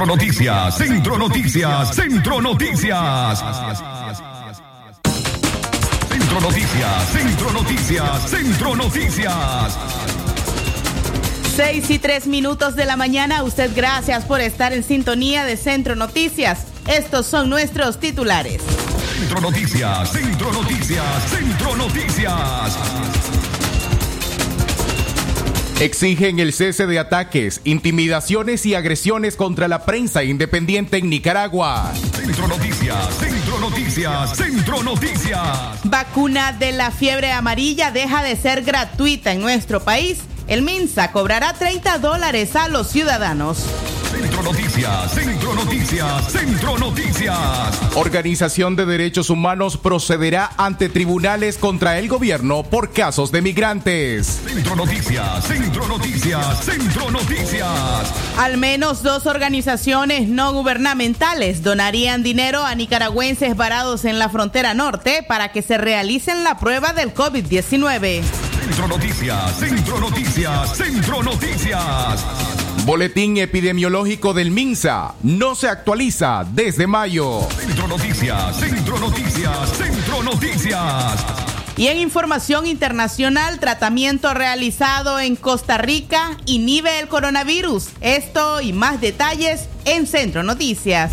Centro Noticias, Centro Noticias, Centro Noticias. Centro Noticias, Centro Noticias, Centro Noticias. 6 y 3 minutos de la mañana. Usted gracias por estar en sintonía de Centro Noticias. Estos son nuestros titulares. Centro Noticias, Centro Noticias, Centro Noticias. Exigen el cese de ataques, intimidaciones y agresiones contra la prensa independiente en Nicaragua. Centro Noticias, Centro Noticias, Centro Noticias. Vacuna de la fiebre amarilla deja de ser gratuita en nuestro país. El MINSA cobrará 30 dólares a los ciudadanos. Centro Noticias, Centro Noticias, Centro Noticias. Organización de Derechos Humanos procederá ante tribunales contra el gobierno por casos de migrantes. Centro Noticias, Centro Noticias, Centro Noticias. Al menos dos organizaciones no gubernamentales donarían dinero a nicaragüenses varados en la frontera norte para que se realicen la prueba del COVID-19. Centro Noticias, Centro Noticias, Centro Noticias. Boletín epidemiológico del MINSA no se actualiza desde mayo. Centro Noticias, Centro Noticias, Centro Noticias. Y en información internacional, tratamiento realizado en Costa Rica inhibe el coronavirus. Esto y más detalles en Centro Noticias.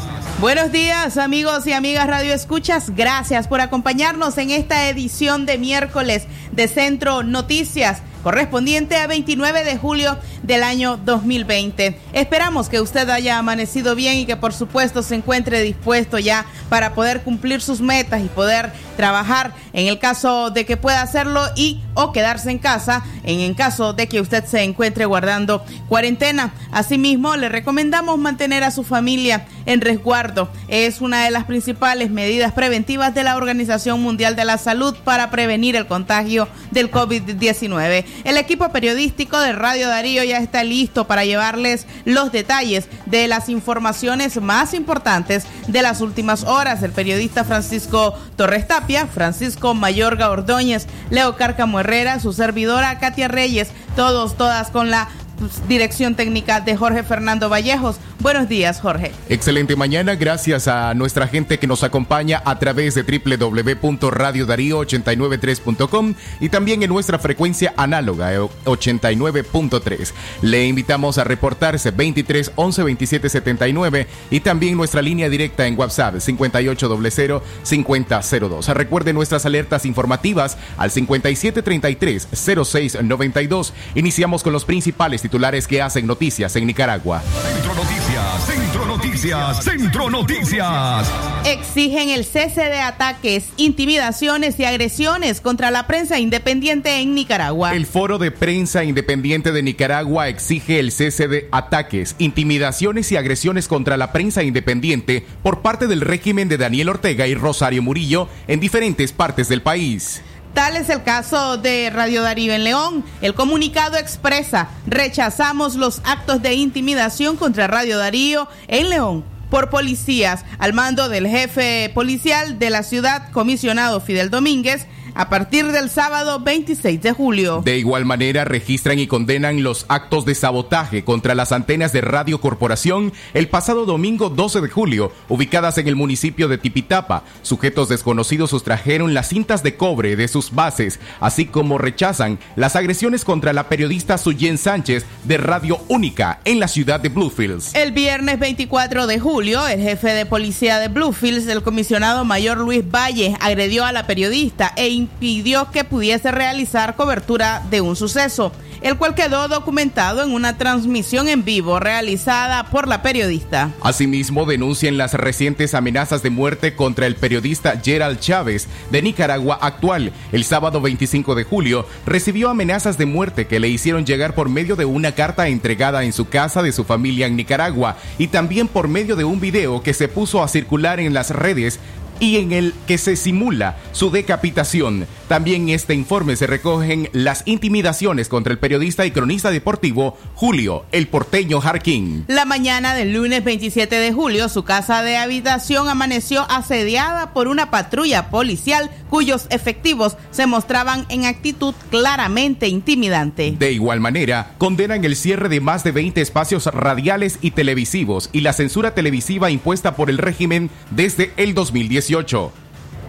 Buenos días amigos y amigas Radio Escuchas, gracias por acompañarnos en esta edición de miércoles de Centro Noticias correspondiente a 29 de julio del año 2020. Esperamos que usted haya amanecido bien y que por supuesto se encuentre dispuesto ya para poder cumplir sus metas y poder trabajar en el caso de que pueda hacerlo y o quedarse en casa en el caso de que usted se encuentre guardando cuarentena. Asimismo, le recomendamos mantener a su familia en resguardo. Es una de las principales medidas preventivas de la Organización Mundial de la Salud para prevenir el contagio del COVID-19. El equipo periodístico de Radio Darío ya está listo para llevarles los detalles de las informaciones más importantes de las últimas horas. El periodista Francisco Torres Tapia, Francisco Mayorga Ordóñez, Leo Cárcamo Herrera, su servidora Katia Reyes, todos, todas con la dirección técnica de Jorge Fernando Vallejos. Buenos días, Jorge. Excelente mañana, gracias a nuestra gente que nos acompaña a través de www.radiodarío893.com y también en nuestra frecuencia análoga 89.3. Le invitamos a reportarse 23 11 27 79 y también nuestra línea directa en WhatsApp 5800 5002. Recuerde nuestras alertas informativas al 5733 0692. Iniciamos con los principales titulares que hacen noticias en Nicaragua. Centro Noticias, Centro Noticias. Noticias, Centro Noticias. Exigen el cese de ataques, intimidaciones y agresiones contra la prensa independiente en Nicaragua. El Foro de Prensa Independiente de Nicaragua exige el cese de ataques, intimidaciones y agresiones contra la prensa independiente por parte del régimen de Daniel Ortega y Rosario Murillo en diferentes partes del país. Tal es el caso de Radio Darío en León. El comunicado expresa, rechazamos los actos de intimidación contra Radio Darío en León por policías al mando del jefe policial de la ciudad, comisionado Fidel Domínguez, a partir del sábado 26 de julio. De igual manera, registran y condenan los actos de sabotaje contra las antenas de Radio Corporación el pasado domingo 12 de julio, ubicadas en el municipio de Tipitapa. Sujetos desconocidos sustrajeron las cintas de cobre de sus bases, así como rechazan las agresiones contra la periodista Suyen Sánchez de Radio Única en la ciudad de Bluefields. El viernes 24 de julio, el jefe de policía de Bluefields, el comisionado mayor Luis Valle, agredió a la periodista e impidió que pudiese realizar cobertura de un suceso, el cual quedó documentado en una transmisión en vivo realizada por la periodista. Asimismo, denuncian las recientes amenazas de muerte contra el periodista Gerald Chávez de Nicaragua actual. El sábado 25 de julio recibió amenazas de muerte que le hicieron llegar por medio de una carta entregada en su casa de su familia en Nicaragua y también por medio de un video que se puso a circular en las redes y en el que se simula su decapitación. También en este informe se recogen las intimidaciones contra el periodista y cronista deportivo Julio El Porteño Jarquín. La mañana del lunes 27 de julio, su casa de habitación amaneció asediada por una patrulla policial cuyos efectivos se mostraban en actitud claramente intimidante. De igual manera, condenan el cierre de más de 20 espacios radiales y televisivos y la censura televisiva impuesta por el régimen desde el 2018.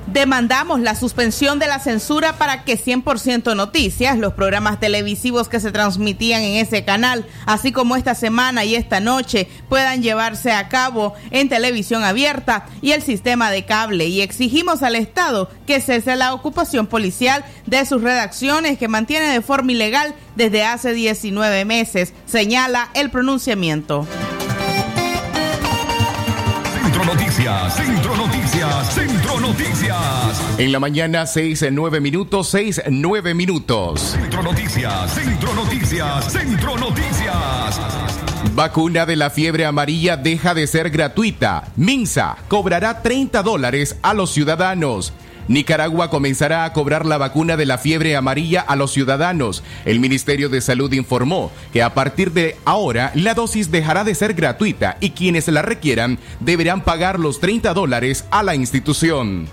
Demandamos la suspensión de la censura para que 100% Noticias, los programas televisivos que se transmitían en ese canal, así como esta semana y esta noche, puedan llevarse a cabo en televisión abierta y el sistema de cable. Y exigimos al Estado que cese la ocupación policial de sus redacciones que mantiene de forma ilegal desde hace 19 meses, señala el pronunciamiento. Centro Noticias, Centro Noticias, Centro Noticias. En la mañana, 6, 9 minutos, 6, 9 minutos. Centro Noticias, Centro Noticias, Centro Noticias. Vacuna de la fiebre amarilla deja de ser gratuita. Minsa cobrará 30 dólares a los ciudadanos. Nicaragua comenzará a cobrar la vacuna de la fiebre amarilla a los ciudadanos. El Ministerio de Salud informó que a partir de ahora la dosis dejará de ser gratuita y quienes la requieran deberán pagar los 30 dólares a la institución.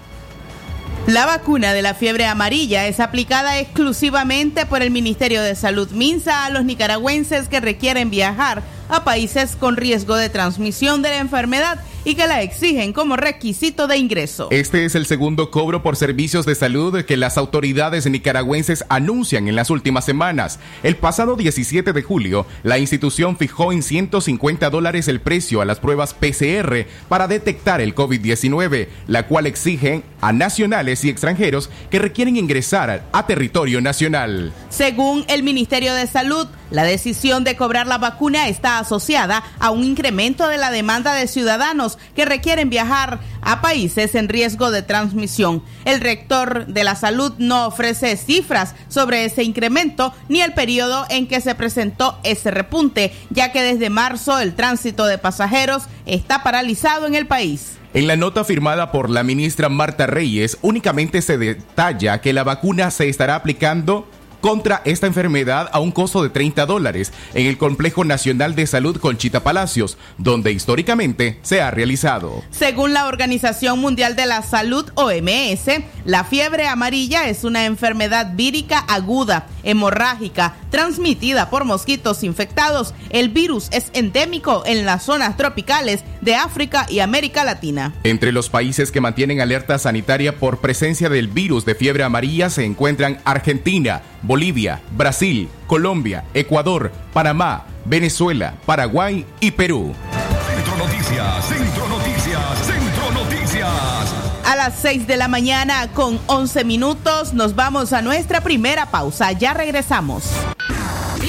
La vacuna de la fiebre amarilla es aplicada exclusivamente por el Ministerio de Salud Minsa a los nicaragüenses que requieren viajar a países con riesgo de transmisión de la enfermedad y que la exigen como requisito de ingreso. Este es el segundo cobro por servicios de salud que las autoridades nicaragüenses anuncian en las últimas semanas. El pasado 17 de julio, la institución fijó en 150 dólares el precio a las pruebas PCR para detectar el COVID-19, la cual exigen a nacionales y extranjeros que requieren ingresar a territorio nacional. Según el Ministerio de Salud, la decisión de cobrar la vacuna está asociada a un incremento de la demanda de ciudadanos que requieren viajar a países en riesgo de transmisión. El rector de la salud no ofrece cifras sobre ese incremento ni el periodo en que se presentó ese repunte, ya que desde marzo el tránsito de pasajeros está paralizado en el país. En la nota firmada por la ministra Marta Reyes, únicamente se detalla que la vacuna se estará aplicando contra esta enfermedad a un costo de 30 dólares en el Complejo Nacional de Salud Conchita Palacios, donde históricamente se ha realizado. Según la Organización Mundial de la Salud, OMS, la fiebre amarilla es una enfermedad vírica aguda, hemorrágica, transmitida por mosquitos infectados. El virus es endémico en las zonas tropicales de África y América Latina. Entre los países que mantienen alerta sanitaria por presencia del virus de fiebre amarilla se encuentran Argentina, Bolivia, Brasil, Colombia, Ecuador, Panamá, Venezuela, Paraguay y Perú. Centro Noticias, Centro Noticias, Centro Noticias. A las 6 de la mañana con 11 minutos nos vamos a nuestra primera pausa. Ya regresamos.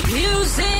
Music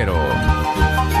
cero.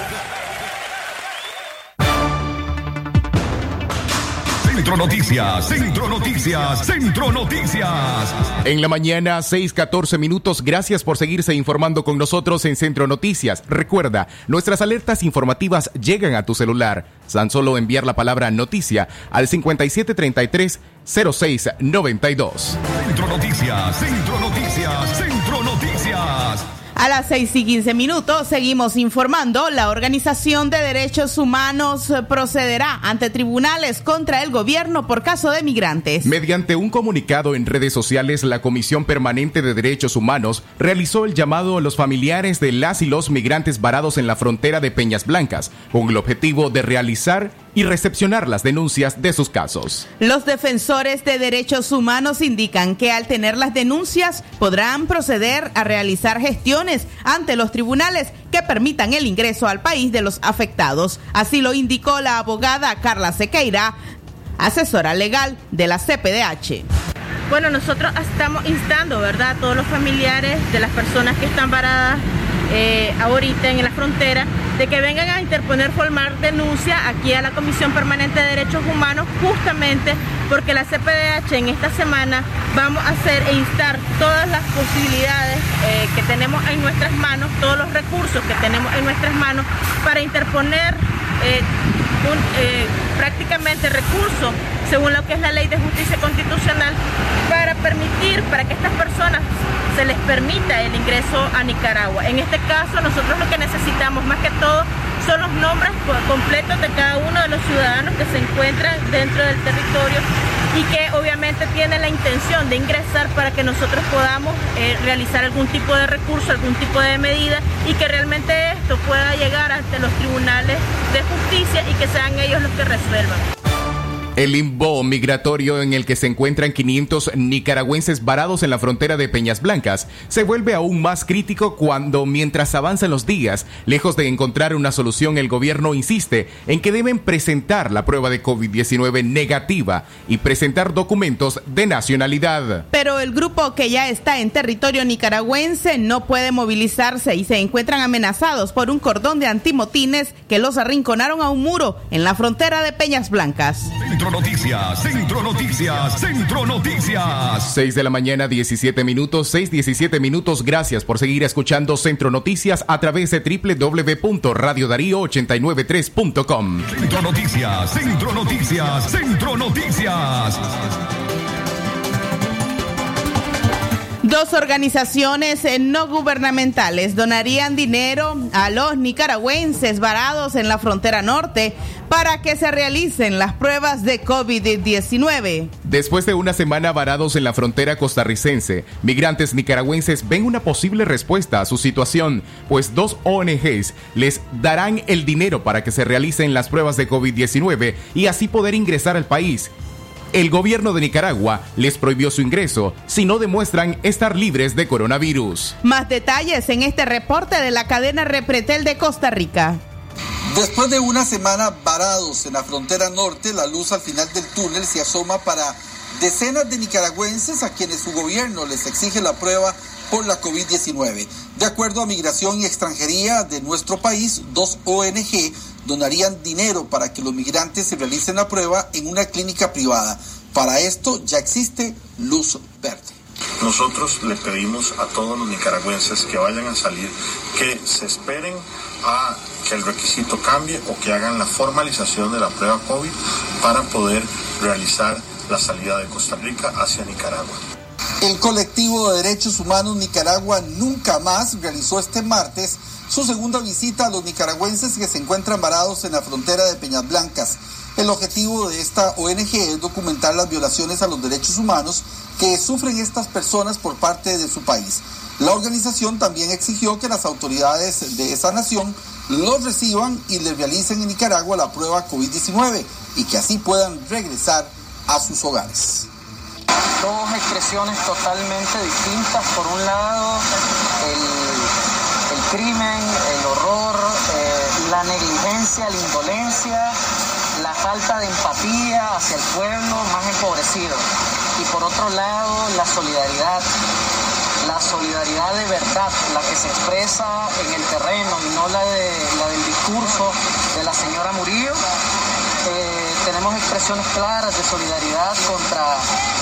Centro Noticias, Centro Noticias, Centro Noticias. En la mañana, 6:14 minutos. Gracias por seguirse informando con nosotros en Centro Noticias. Recuerda, nuestras alertas informativas llegan a tu celular. Tan solo enviar la palabra noticia al 5733-0692. Centro Noticias, Centro Noticias, Centro Noticias. A las 6 y 15 minutos seguimos informando. La Organización de Derechos Humanos procederá ante tribunales contra el gobierno por caso de migrantes. Mediante un comunicado en redes sociales, la Comisión Permanente de Derechos Humanos realizó el llamado a los familiares de las y los migrantes varados en la frontera de Peñas Blancas, con el objetivo de realizar y recepcionar las denuncias de sus casos. Los defensores de derechos humanos indican que al tener las denuncias podrán proceder a realizar gestiones ante los tribunales que permitan el ingreso al país de los afectados. Así lo indicó la abogada Carla Sequeira, asesora legal de la CPDH. Bueno, nosotros estamos instando, ¿verdad?, a todos los familiares de las personas que están varadas eh, ahorita en la frontera, de que vengan a interponer formar denuncia aquí a la Comisión Permanente de Derechos Humanos, justamente porque la CPDH en esta semana vamos a hacer e instar todas las posibilidades eh, que tenemos en nuestras manos, todos los recursos que tenemos en nuestras manos para interponer eh, eh, prácticamente recursos según lo que es la ley de justicia constitucional para permitir, para que estas personas se les permita el ingreso a Nicaragua. En este caso nosotros lo que necesitamos más que todo son los nombres co- completos de cada uno de los ciudadanos que se encuentran dentro del territorio y que obviamente tienen la intención de ingresar para que nosotros podamos eh, realizar algún tipo de recurso, algún tipo de medida y que realmente esto pueda llegar ante los tribunales de justicia y que sean ellos los que resuelvan. El limbo migratorio en el que se encuentran 500 nicaragüenses varados en la frontera de Peñas Blancas se vuelve aún más crítico cuando, mientras avanzan los días, lejos de encontrar una solución, el gobierno insiste en que deben presentar la prueba de COVID-19 negativa y presentar documentos de nacionalidad. Pero el grupo que ya está en territorio nicaragüense no puede movilizarse y se encuentran amenazados por un cordón de antimotines que los arrinconaron a un muro en la frontera de Peñas Blancas. Centro Noticias, Centro Noticias, Centro Noticias. 6 de la mañana, 17 minutos, 6, 17 minutos. Gracias por seguir escuchando Centro Noticias a través de www.radiodarío893.com. Centro Noticias, Centro Noticias, Centro Noticias. Dos organizaciones eh, no gubernamentales donarían dinero a los nicaragüenses varados en la frontera norte para que se realicen las pruebas de COVID-19. Después de una semana varados en la frontera costarricense, migrantes nicaragüenses ven una posible respuesta a su situación, pues dos ONGs les darán el dinero para que se realicen las pruebas de COVID-19 y así poder ingresar al país. El gobierno de Nicaragua les prohibió su ingreso si no demuestran estar libres de coronavirus. Más detalles en este reporte de la cadena Repretel de Costa Rica. Después de una semana varados en la frontera norte, la luz al final del túnel se asoma para decenas de nicaragüenses a quienes su gobierno les exige la prueba por la COVID-19. De acuerdo a Migración y Extranjería de nuestro país, dos ONG donarían dinero para que los migrantes se realicen la prueba en una clínica privada. Para esto ya existe luz verde. Nosotros le pedimos a todos los nicaragüenses que vayan a salir que se esperen a que el requisito cambie o que hagan la formalización de la prueba COVID para poder realizar la salida de Costa Rica hacia Nicaragua. El colectivo de derechos humanos Nicaragua Nunca Más realizó este martes su segunda visita a los nicaragüenses que se encuentran varados en la frontera de Peñas Blancas. El objetivo de esta ONG es documentar las violaciones a los derechos humanos que sufren estas personas por parte de su país. La organización también exigió que las autoridades de esa nación los reciban y les realicen en Nicaragua la prueba COVID-19 y que así puedan regresar a sus hogares. Dos expresiones totalmente distintas. Por un lado, el, crimen, el horror, eh, la negligencia, la indolencia, la falta de empatía hacia el pueblo más empobrecido. Y por otro lado, la solidaridad, la solidaridad de verdad, la que se expresa en el terreno y no la, de, la del discurso de la señora Murillo. Eh, tenemos expresiones claras de solidaridad contra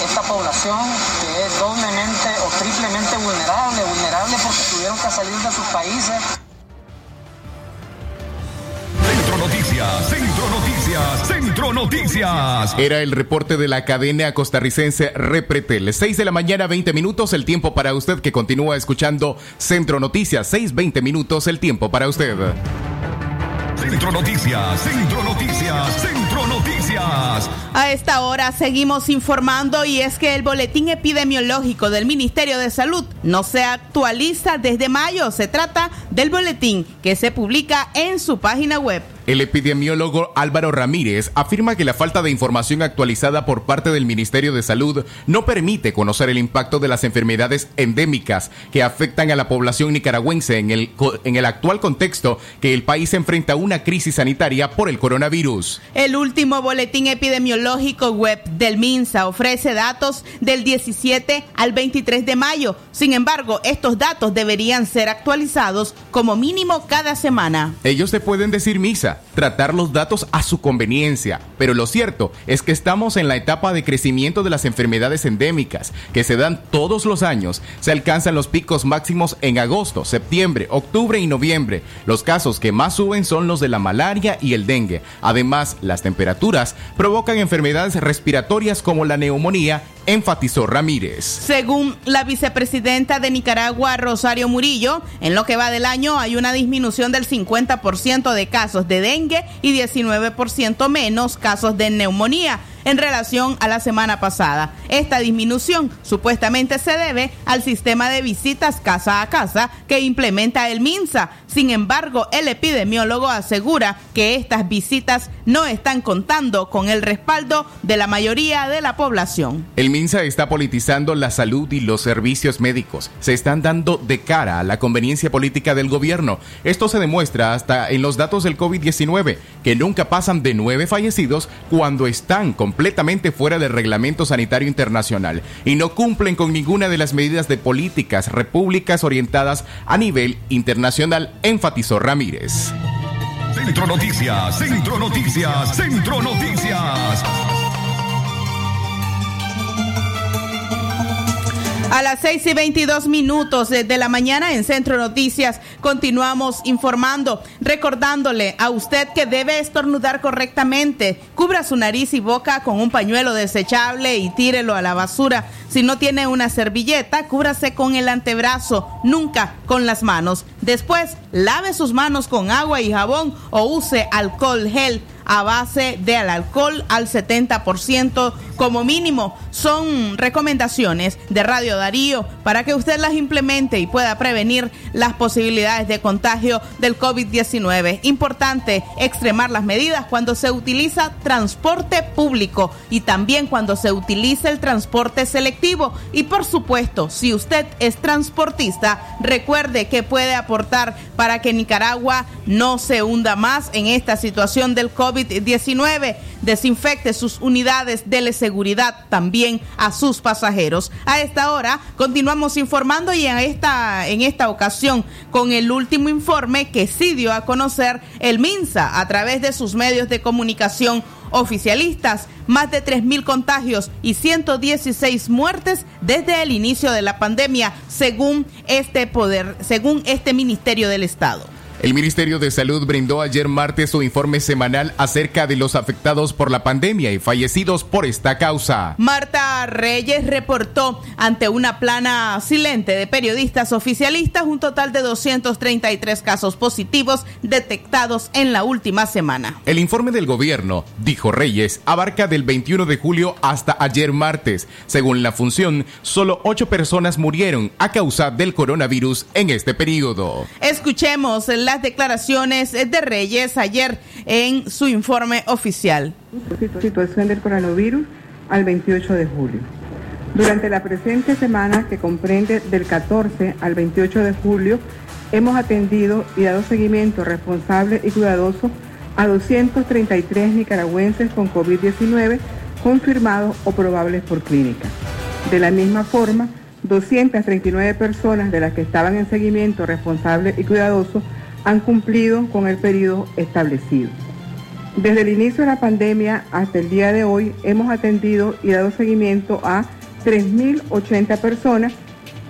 esta población que es doblemente o triplemente vulnerable, vulnerable porque tuvieron que salir de sus países. Centro Noticias, Centro Noticias, Centro Noticias. Era el reporte de la cadena costarricense Repretel. 6 de la mañana, 20 minutos, el tiempo para usted que continúa escuchando Centro Noticias. 6, 20 minutos, el tiempo para usted. Centro Noticias, Centro Noticias, Centro A esta hora seguimos informando y es que el boletín epidemiológico del Ministerio de Salud no se actualiza desde mayo. Se trata del boletín que se publica en su página web. El epidemiólogo Álvaro Ramírez afirma que la falta de información actualizada por parte del Ministerio de Salud no permite conocer el impacto de las enfermedades endémicas que afectan a la población nicaragüense en el, en el actual contexto que el país enfrenta una crisis sanitaria por el coronavirus. El último boletín epidemiológico web del MINSA ofrece datos del 17 al 23 de mayo. Sin embargo, estos datos deberían ser actualizados como mínimo cada semana. Ellos te pueden decir misa, tratar los datos a su conveniencia, pero lo cierto es que estamos en la etapa de crecimiento de las enfermedades endémicas, que se dan todos los años. Se alcanzan los picos máximos en agosto, septiembre, octubre y noviembre. Los casos que más suben son los de la malaria y el dengue. Además, las temperaturas provocan enfermedades respiratorias como la neumonía, enfatizó Ramírez. Según la vicepresidenta de Nicaragua, Rosario Murillo, en lo que va del año hay una disminución del 50% de casos de dengue y 19% menos casos de neumonía. En relación a la semana pasada. Esta disminución supuestamente se debe al sistema de visitas casa a casa que implementa el MINSA. Sin embargo, el epidemiólogo asegura que estas visitas no están contando con el respaldo de la mayoría de la población. El MINSA está politizando la salud y los servicios médicos. Se están dando de cara a la conveniencia política del gobierno. Esto se demuestra hasta en los datos del COVID-19, que nunca pasan de nueve fallecidos cuando están completamente fuera del reglamento sanitario internacional y no cumplen con ninguna de las medidas de políticas repúblicas orientadas a nivel internacional, enfatizó Ramírez. Centro Noticias, Centro Noticias, Centro Noticias. A las 6 y 22 minutos de la mañana en Centro Noticias continuamos informando, recordándole a usted que debe estornudar correctamente. Cubra su nariz y boca con un pañuelo desechable y tírelo a la basura. Si no tiene una servilleta, cúbrase con el antebrazo, nunca con las manos. Después, lave sus manos con agua y jabón o use alcohol gel a base de alcohol al 70% como mínimo. Son recomendaciones de Radio Darío para que usted las implemente y pueda prevenir las posibilidades de contagio del COVID-19. Importante extremar las medidas cuando se utiliza transporte público y también cuando se utiliza el transporte selectivo. Y por supuesto, si usted es transportista, recuerde que puede aportar para que Nicaragua no se hunda más en esta situación del COVID-19. Desinfecte sus unidades, dele seguridad también a sus pasajeros. A esta hora continuamos informando y en esta, en esta ocasión con el último informe que sí dio a conocer el MINSA a través de sus medios de comunicación oficialistas, más de 3.000 contagios y 116 muertes desde el inicio de la pandemia, según este poder, según este Ministerio del Estado. El Ministerio de Salud brindó ayer martes su informe semanal acerca de los afectados por la pandemia y fallecidos por esta causa. Marta Reyes reportó ante una plana silente de periodistas oficialistas un total de 233 casos positivos detectados en la última semana. El informe del gobierno, dijo Reyes, abarca del 21 de julio hasta ayer martes. Según la función, solo ocho personas murieron a causa del coronavirus en este periodo. Escuchemos las declaraciones de Reyes ayer en su informe oficial. Situación del coronavirus al 28 de julio. Durante la presente semana, que comprende del 14 al 28 de julio, hemos atendido y dado seguimiento responsable y cuidadoso a 233 nicaragüenses con COVID-19 confirmados o probables por clínica. De la misma forma, 239 personas de las que estaban en seguimiento responsable y cuidadoso han cumplido con el periodo establecido. Desde el inicio de la pandemia hasta el día de hoy hemos atendido y dado seguimiento a 3.080 personas.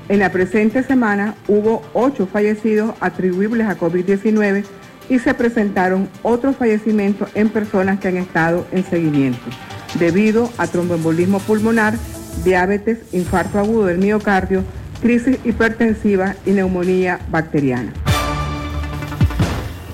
En la presente semana hubo 8 fallecidos atribuibles a COVID-19 y se presentaron otros fallecimientos en personas que han estado en seguimiento debido a tromboembolismo pulmonar, diabetes, infarto agudo del miocardio, crisis hipertensiva y neumonía bacteriana.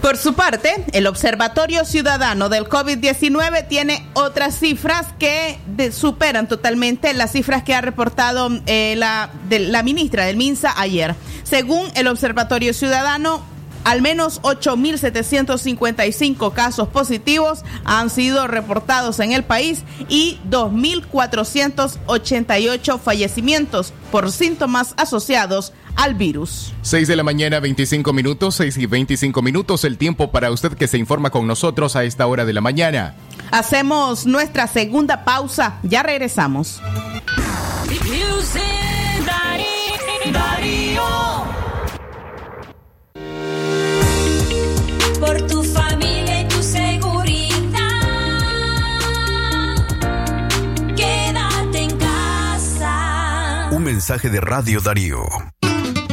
Por su parte, el Observatorio Ciudadano del COVID-19 tiene otras cifras que superan totalmente las cifras que ha reportado eh, la, la ministra del MINSA ayer. Según el Observatorio Ciudadano, al menos 8.755 casos positivos han sido reportados en el país y 2.488 fallecimientos por síntomas asociados al virus. 6 de la mañana, 25 minutos, 6 y 25 minutos, el tiempo para usted que se informa con nosotros a esta hora de la mañana. Hacemos nuestra segunda pausa, ya regresamos. Por tu familia y tu seguridad. Quédate en casa. Un mensaje de Radio Darío.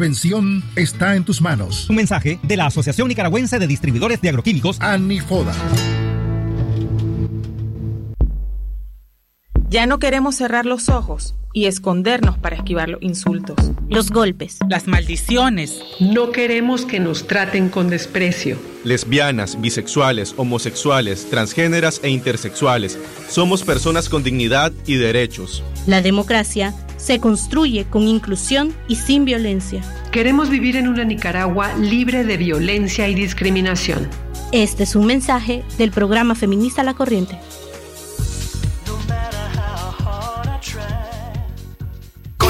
prevención está en tus manos. Un mensaje de la Asociación Nicaragüense de Distribuidores de Agroquímicos, ANIFODA. Ya no queremos cerrar los ojos y escondernos para esquivar los insultos, los golpes, las maldiciones. No queremos que nos traten con desprecio. Lesbianas, bisexuales, homosexuales, transgéneras e intersexuales. Somos personas con dignidad y derechos. La democracia se construye con inclusión y sin violencia. Queremos vivir en una Nicaragua libre de violencia y discriminación. Este es un mensaje del programa Feminista La Corriente.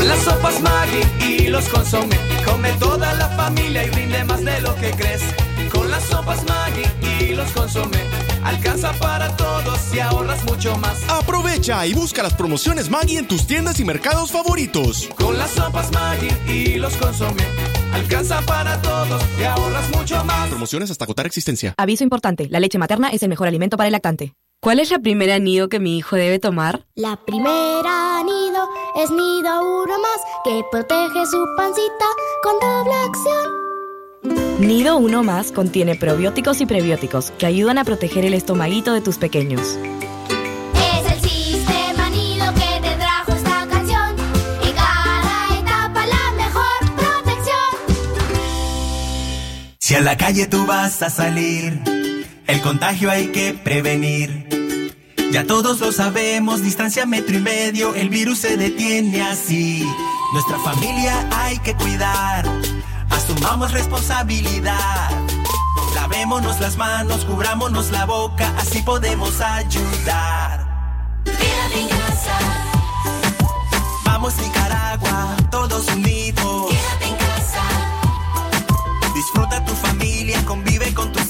Con las sopas Maggi y los consome, come toda la familia y rinde más de lo que crees. Con las sopas Maggi y los consome, alcanza para todos y ahorras mucho más. Aprovecha y busca las promociones Maggi en tus tiendas y mercados favoritos. Con las sopas Maggi y los consome, alcanza para todos y ahorras mucho más. Promociones hasta agotar existencia. Aviso importante, la leche materna es el mejor alimento para el lactante. ¿Cuál es la primera nido que mi hijo debe tomar? La primera nido es nido uno más que protege su pancita con doble acción. Nido uno más contiene probióticos y prebióticos que ayudan a proteger el estomaguito de tus pequeños. Es el sistema nido que te trajo esta canción. En cada etapa la mejor protección. Si a la calle tú vas a salir, el contagio hay que prevenir. Ya todos lo sabemos, distancia metro y medio, el virus se detiene así. Nuestra familia hay que cuidar, asumamos responsabilidad. Lavémonos las manos, cubrámonos la boca, así podemos ayudar. Quédate en casa. Vamos Nicaragua, todos unidos. Quédate en casa. Disfruta tu familia, convive con tus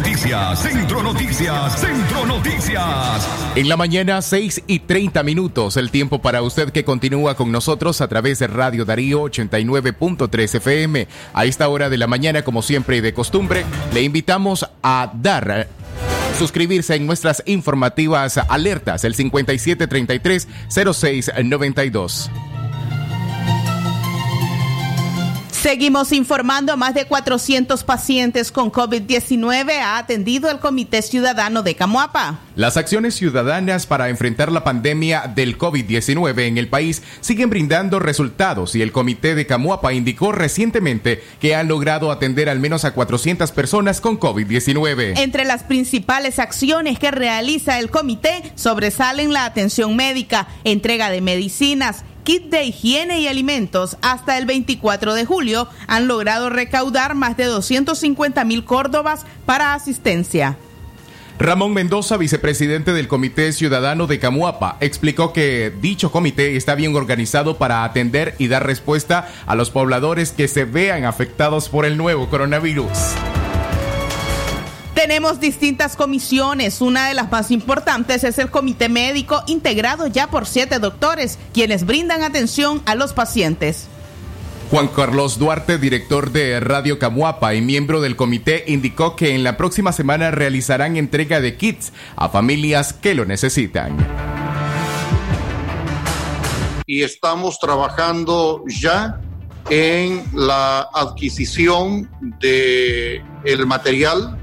Noticias, Centro Noticias, Centro Noticias. En la mañana, 6 y 30 minutos, el tiempo para usted que continúa con nosotros a través de Radio Darío 89.3 FM. A esta hora de la mañana, como siempre y de costumbre, le invitamos a dar suscribirse en nuestras informativas alertas, el 5733-0692. Seguimos informando a más de 400 pacientes con COVID-19 ha atendido el Comité Ciudadano de Camuapa. Las acciones ciudadanas para enfrentar la pandemia del COVID-19 en el país siguen brindando resultados y el Comité de Camuapa indicó recientemente que han logrado atender al menos a 400 personas con COVID-19. Entre las principales acciones que realiza el comité sobresalen la atención médica, entrega de medicinas, de higiene y alimentos, hasta el 24 de julio han logrado recaudar más de 250 mil córdobas para asistencia. Ramón Mendoza, vicepresidente del Comité Ciudadano de Camuapa, explicó que dicho comité está bien organizado para atender y dar respuesta a los pobladores que se vean afectados por el nuevo coronavirus. Tenemos distintas comisiones. Una de las más importantes es el comité médico integrado ya por siete doctores, quienes brindan atención a los pacientes. Juan Carlos Duarte, director de Radio Camuapa y miembro del comité, indicó que en la próxima semana realizarán entrega de kits a familias que lo necesitan. Y estamos trabajando ya en la adquisición de el material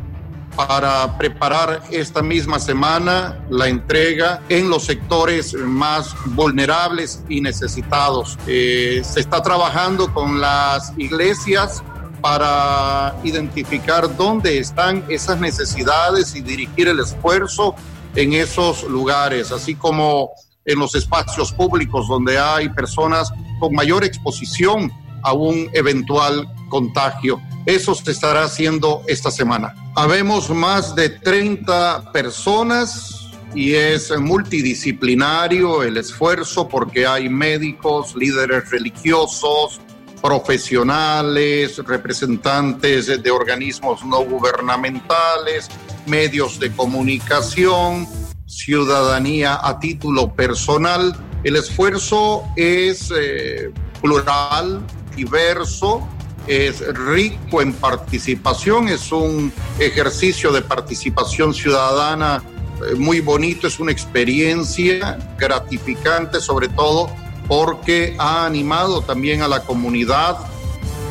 para preparar esta misma semana la entrega en los sectores más vulnerables y necesitados. Eh, se está trabajando con las iglesias para identificar dónde están esas necesidades y dirigir el esfuerzo en esos lugares, así como en los espacios públicos donde hay personas con mayor exposición a un eventual contagio. Eso se estará haciendo esta semana. Habemos más de 30 personas y es multidisciplinario el esfuerzo porque hay médicos, líderes religiosos, profesionales, representantes de organismos no gubernamentales, medios de comunicación, ciudadanía a título personal. El esfuerzo es eh, plural, diverso, es rico en participación, es un ejercicio de participación ciudadana eh, muy bonito, es una experiencia gratificante sobre todo porque ha animado también a la comunidad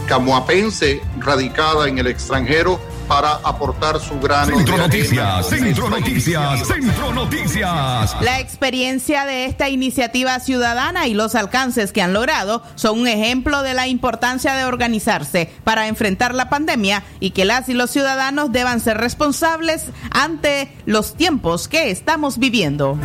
camoapense radicada en el extranjero para aportar su grano Centro Noticias, Centro Noticias. Centro Noticias. La experiencia de esta iniciativa ciudadana y los alcances que han logrado son un ejemplo de la importancia de organizarse para enfrentar la pandemia y que las y los ciudadanos deban ser responsables ante los tiempos que estamos viviendo.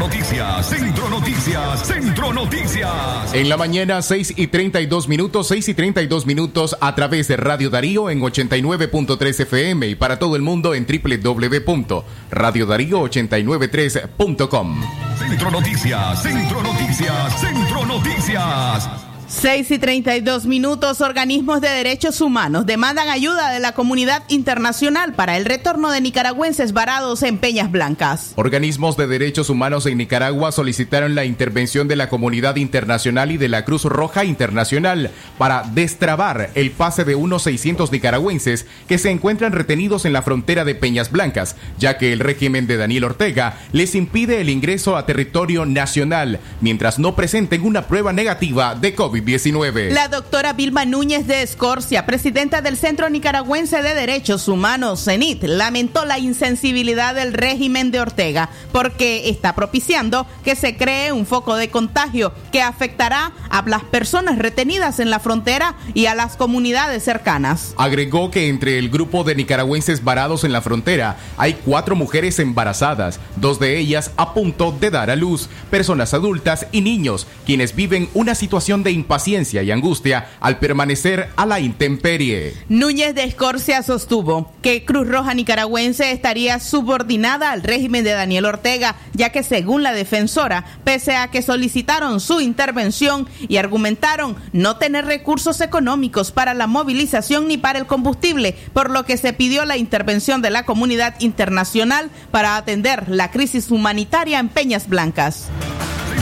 Noticias, Centro Noticias, Centro Noticias. En la mañana 6 y 32 minutos, 6 y 32 minutos a través de Radio Darío en 89.3 FM y para todo el mundo en www.radiodarío893.com. Centro Noticias, Centro Noticias, Centro Noticias. 6 y 32 minutos, organismos de derechos humanos demandan ayuda de la comunidad internacional para el retorno de nicaragüenses varados en Peñas Blancas. Organismos de derechos humanos en Nicaragua solicitaron la intervención de la comunidad internacional y de la Cruz Roja Internacional para destrabar el pase de unos 600 nicaragüenses que se encuentran retenidos en la frontera de Peñas Blancas, ya que el régimen de Daniel Ortega les impide el ingreso a territorio nacional mientras no presenten una prueba negativa de COVID-19. La doctora Vilma Núñez de Escorcia, presidenta del Centro Nicaragüense de Derechos Humanos, CENIT, lamentó la insensibilidad del régimen de Ortega porque está propiciando que se cree un foco de contagio que afectará a las personas retenidas en la frontera y a las comunidades cercanas. Agregó que entre el grupo de nicaragüenses varados en la frontera hay cuatro mujeres embarazadas, dos de ellas a punto de dar a luz, personas adultas y niños, quienes viven una situación de impaciencia y angustia al permanecer a la intemperie. Núñez de Escorcia sostuvo que Cruz Roja Nicaragüense estaría subordinada al régimen de Daniel Ortega, ya que según la defensora, pese a que solicitaron su intervención y argumentaron no tener recursos económicos para la movilización ni para el combustible, por lo que se pidió la intervención de la comunidad internacional para atender la crisis humanitaria en Peñas Blancas.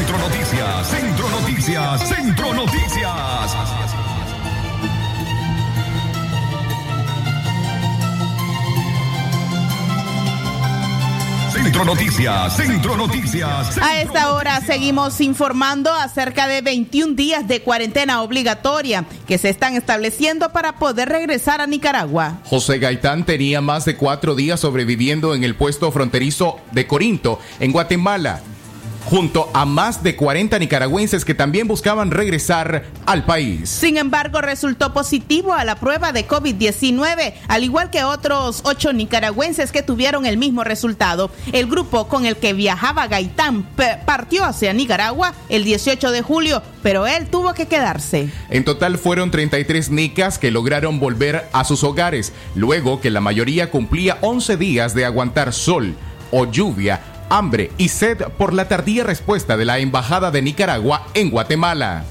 Centro Noticias, Centro Noticias, Centro Noticias. Centro Noticias, Centro Noticias. A esta hora seguimos informando acerca de 21 días de cuarentena obligatoria que se están estableciendo para poder regresar a Nicaragua. José Gaitán tenía más de cuatro días sobreviviendo en el puesto fronterizo de Corinto, en Guatemala, junto a más de 40 nicaragüenses que también buscaban regresar al país. Sin embargo, resultó positivo a la prueba de COVID-19, al igual que otros ocho nicaragüenses que tuvieron el mismo resultado. El grupo con el que viajaba Gaitán partió hacia Nicaragua el 18 de julio, pero él tuvo que quedarse. En total fueron 33 nicas que lograron volver a sus hogares, luego que la mayoría cumplía 11 días de aguantar sol o lluvia, hambre y sed por la tardía respuesta de la Embajada de Nicaragua en Guatemala.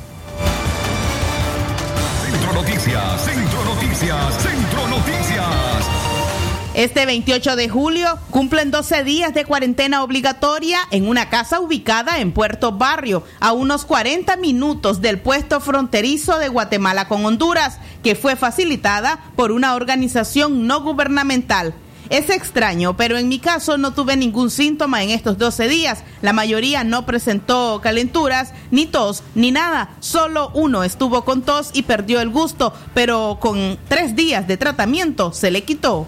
Centro Noticias, Centro Noticias, Centro Noticias. Este 28 de julio cumplen 12 días de cuarentena obligatoria en una casa ubicada en Puerto Barrio, a unos 40 minutos del puesto fronterizo de Guatemala con Honduras, que fue facilitada por una organización no gubernamental. Es extraño, pero en mi caso no tuve ningún síntoma en estos 12 días. La mayoría no presentó calenturas, ni tos, ni nada. Solo uno estuvo con tos y perdió el gusto, pero con tres días de tratamiento se le quitó.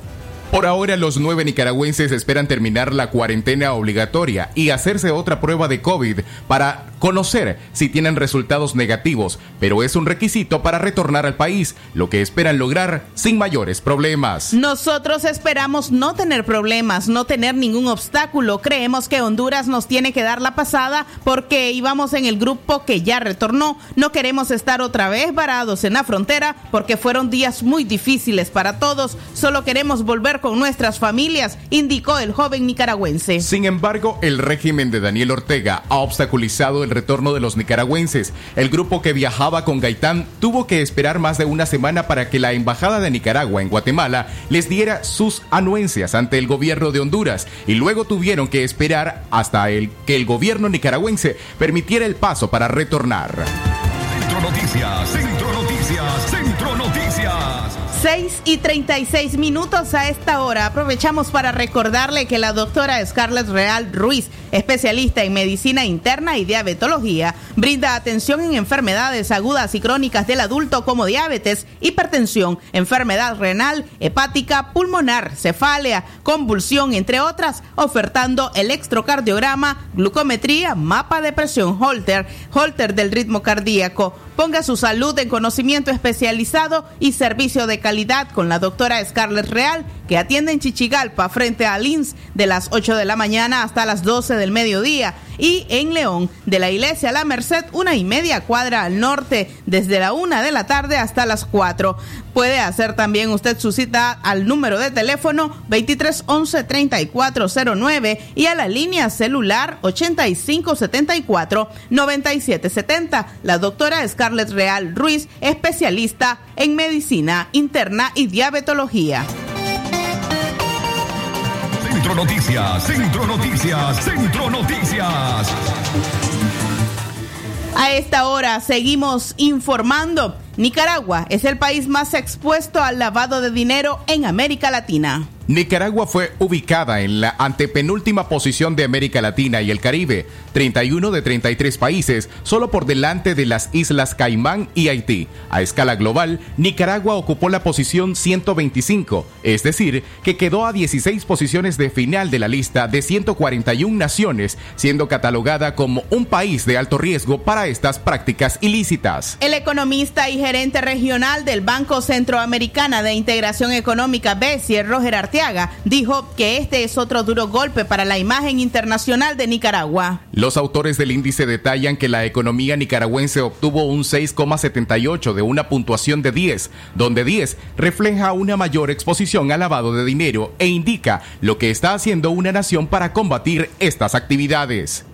Por ahora, los nueve nicaragüenses esperan terminar la cuarentena obligatoria y hacerse otra prueba de COVID para conocer si tienen resultados negativos, pero es un requisito para retornar al país, lo que esperan lograr sin mayores problemas. Nosotros esperamos no tener problemas, no tener ningún obstáculo. Creemos que Honduras nos tiene que dar la pasada porque íbamos en el grupo que ya retornó. No queremos estar otra vez varados en la frontera porque fueron días muy difíciles para todos. Solo queremos volver con nuestras familias, indicó el joven nicaragüense. Sin embargo, el régimen de Daniel Ortega ha obstaculizado el retorno de los nicaragüenses. El grupo que viajaba con Gaitán tuvo que esperar más de una semana para que la Embajada de Nicaragua en Guatemala les diera sus anuencias ante el gobierno de Honduras y luego tuvieron que esperar hasta el, que el gobierno nicaragüense permitiera el paso para retornar. Centro Noticias, Centro Noticias. 6 y 36 minutos a esta hora. Aprovechamos para recordarle que la doctora Scarlett Real Ruiz, especialista en medicina interna y diabetología, brinda atención en enfermedades agudas y crónicas del adulto como diabetes, hipertensión, enfermedad renal, hepática, pulmonar, cefalea, convulsión, entre otras, ofertando electrocardiograma, glucometría, mapa de presión Holter, Holter del ritmo cardíaco. Ponga su salud en conocimiento especializado y servicio de calidad con la doctora Scarlett Real, que atiende en Chichigalpa frente a Lins de las 8 de la mañana hasta las 12 del mediodía y en León de la iglesia La Merced una y media cuadra al norte desde la una de la tarde hasta las 4. Puede hacer también usted su cita al número de teléfono 23 11 3409 y a la línea celular 85 74 97 70. La doctora Scarlett Real Ruiz, especialista en medicina interna y diabetología. Centro Noticias, Centro Noticias, Centro Noticias. A esta hora seguimos informando. Nicaragua es el país más expuesto al lavado de dinero en América Latina. Nicaragua fue ubicada en la antepenúltima posición de América Latina y el Caribe, 31 de 33 países, solo por delante de las Islas Caimán y Haití. A escala global, Nicaragua ocupó la posición 125, es decir, que quedó a 16 posiciones de final de la lista de 141 naciones, siendo catalogada como un país de alto riesgo para estas prácticas ilícitas. El economista y gerente regional del Banco Centroamericana de Integración Económica, BESIE, Roger Arteaga, dijo que este es otro duro golpe para la imagen internacional de Nicaragua. Los autores del índice detallan que la economía nicaragüense obtuvo un 6,78 de una puntuación de 10, donde 10 refleja una mayor exposición al lavado de dinero e indica lo que está haciendo una nación para combatir estas actividades.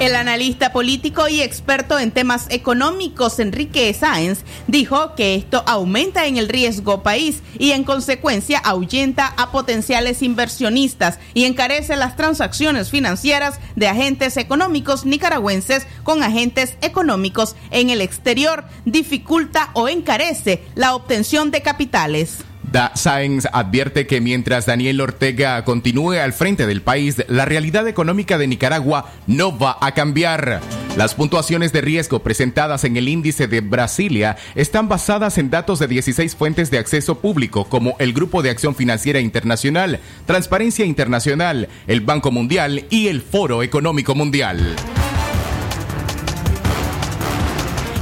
El analista político y experto en temas económicos Enrique Sáenz dijo que esto aumenta en el riesgo país y en consecuencia ahuyenta a potenciales inversionistas y encarece las transacciones financieras de agentes económicos nicaragüenses con agentes económicos en el exterior, dificulta o encarece la obtención de capitales. Da Sáenz advierte que mientras Daniel Ortega continúe al frente del país, la realidad económica de Nicaragua no va a cambiar. Las puntuaciones de riesgo presentadas en el índice de Brasilia están basadas en datos de 16 fuentes de acceso público como el Grupo de Acción Financiera Internacional, Transparencia Internacional, el Banco Mundial y el Foro Económico Mundial.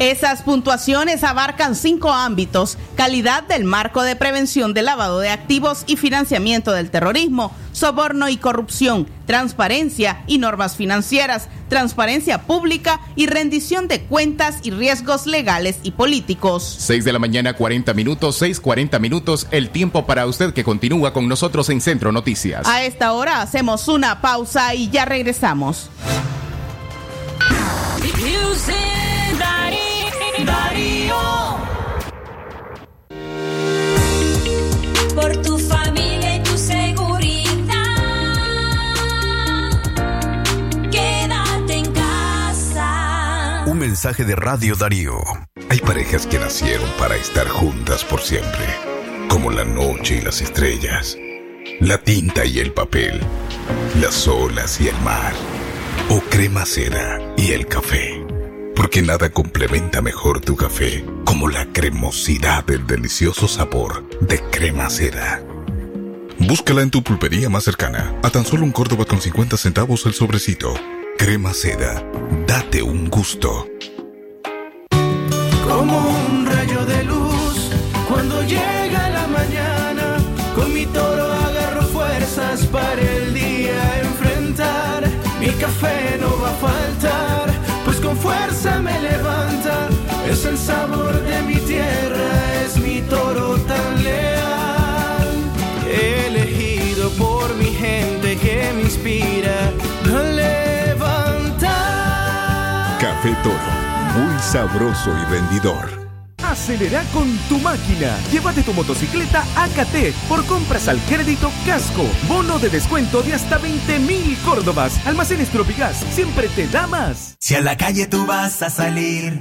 Esas puntuaciones abarcan cinco ámbitos, calidad del marco de prevención del lavado de activos y financiamiento del terrorismo, soborno y corrupción, transparencia y normas financieras, transparencia pública y rendición de cuentas y riesgos legales y políticos. 6 de la mañana 40 minutos, 6.40 minutos, el tiempo para usted que continúa con nosotros en Centro Noticias. A esta hora hacemos una pausa y ya regresamos. Darío. Por tu familia y tu seguridad. Quédate en casa. Un mensaje de Radio Darío. Hay parejas que nacieron para estar juntas por siempre, como la noche y las estrellas, la tinta y el papel, las olas y el mar, o crema seda y el café. Porque nada complementa mejor tu café como la cremosidad del delicioso sabor de crema seda. Búscala en tu pulpería más cercana, a tan solo un Córdoba con 50 centavos el sobrecito. Crema seda, date un gusto. Como un rayo de luz cuando llega la mañana, con mi toro agarro fuerzas para el día enfrentar. Mi café no va a faltar, pues con fuerza. Sabor de mi tierra, es mi toro tan leal. Elegido por mi gente que me inspira a levantar. Café Toro, muy sabroso y rendidor. Acelera con tu máquina. Llévate tu motocicleta AKT por compras al crédito Casco. Bono de descuento de hasta 20 mil Córdobas. Almacenes Tropigas siempre te da más. Si a la calle tú vas a salir,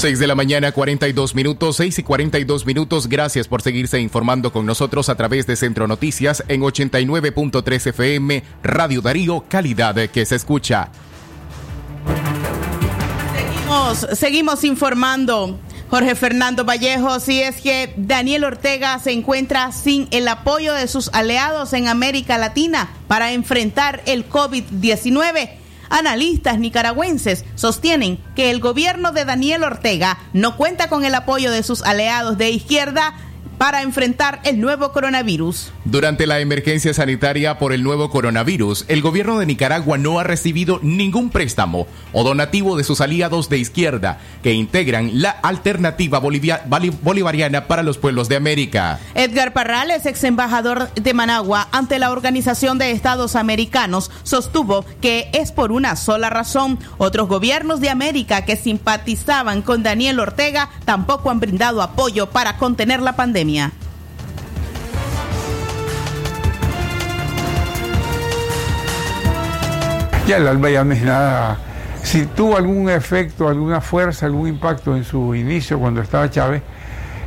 6 de la mañana, 42 minutos, 6 y 42 minutos. Gracias por seguirse informando con nosotros a través de Centro Noticias en 89.3 FM, Radio Darío, calidad que se escucha. Seguimos, seguimos informando. Jorge Fernando Vallejo, si es que Daniel Ortega se encuentra sin el apoyo de sus aliados en América Latina para enfrentar el COVID-19. Analistas nicaragüenses sostienen que el gobierno de Daniel Ortega no cuenta con el apoyo de sus aliados de izquierda para enfrentar el nuevo coronavirus. Durante la emergencia sanitaria por el nuevo coronavirus, el gobierno de Nicaragua no ha recibido ningún préstamo o donativo de sus aliados de izquierda que integran la alternativa bolivia- bolivariana para los pueblos de América. Edgar Parrales, ex embajador de Managua ante la Organización de Estados Americanos, sostuvo que es por una sola razón. Otros gobiernos de América que simpatizaban con Daniel Ortega tampoco han brindado apoyo para contener la pandemia. Ya el ALBA ya no es nada. Si tuvo algún efecto, alguna fuerza, algún impacto en su inicio cuando estaba Chávez,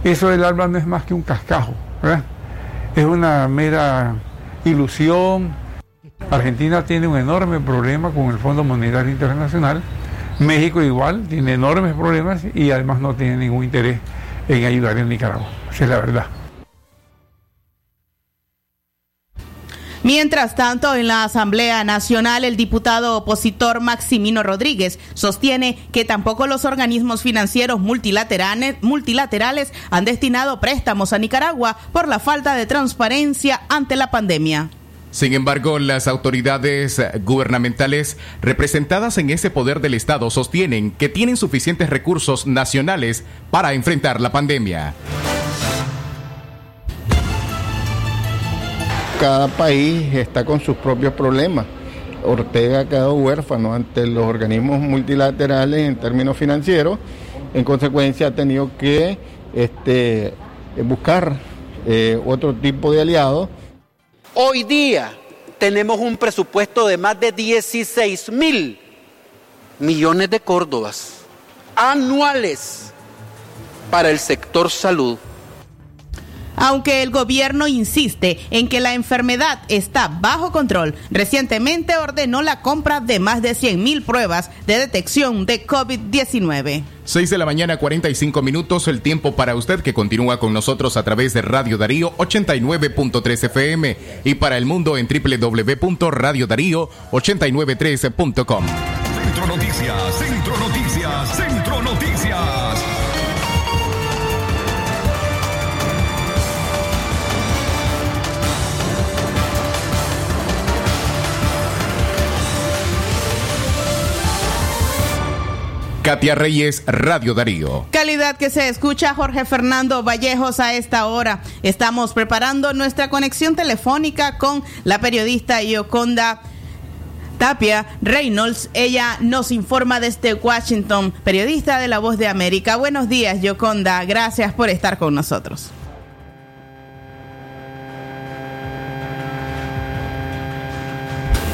eso del ALBA no es más que un cascajo. Es una mera ilusión. Argentina tiene un enorme problema con el Fondo Monetario Internacional. México igual tiene enormes problemas y además no tiene ningún interés en ayudar a Nicaragua. Es la verdad. Mientras tanto, en la Asamblea Nacional, el diputado opositor Maximino Rodríguez sostiene que tampoco los organismos financieros multilaterales, multilaterales han destinado préstamos a Nicaragua por la falta de transparencia ante la pandemia. Sin embargo, las autoridades gubernamentales representadas en ese poder del Estado sostienen que tienen suficientes recursos nacionales para enfrentar la pandemia. cada país está con sus propios problemas. Ortega quedado huérfano ante los organismos multilaterales en términos financieros. En consecuencia, ha tenido que este, buscar eh, otro tipo de aliados. Hoy día tenemos un presupuesto de más de 16 mil millones de córdobas anuales para el sector salud. Aunque el gobierno insiste en que la enfermedad está bajo control, recientemente ordenó la compra de más de 100 mil pruebas de detección de COVID-19. 6 de la mañana, 45 minutos, el tiempo para usted que continúa con nosotros a través de Radio Darío 89.3 FM y para el mundo en www.radiodarío893.com. Centro Noticias, Centro Noticias, Centro Noticias. Katia Reyes, Radio Darío. Calidad que se escucha Jorge Fernando Vallejos a esta hora. Estamos preparando nuestra conexión telefónica con la periodista Yoconda Tapia Reynolds. Ella nos informa desde Washington, periodista de La Voz de América. Buenos días, Yoconda. Gracias por estar con nosotros.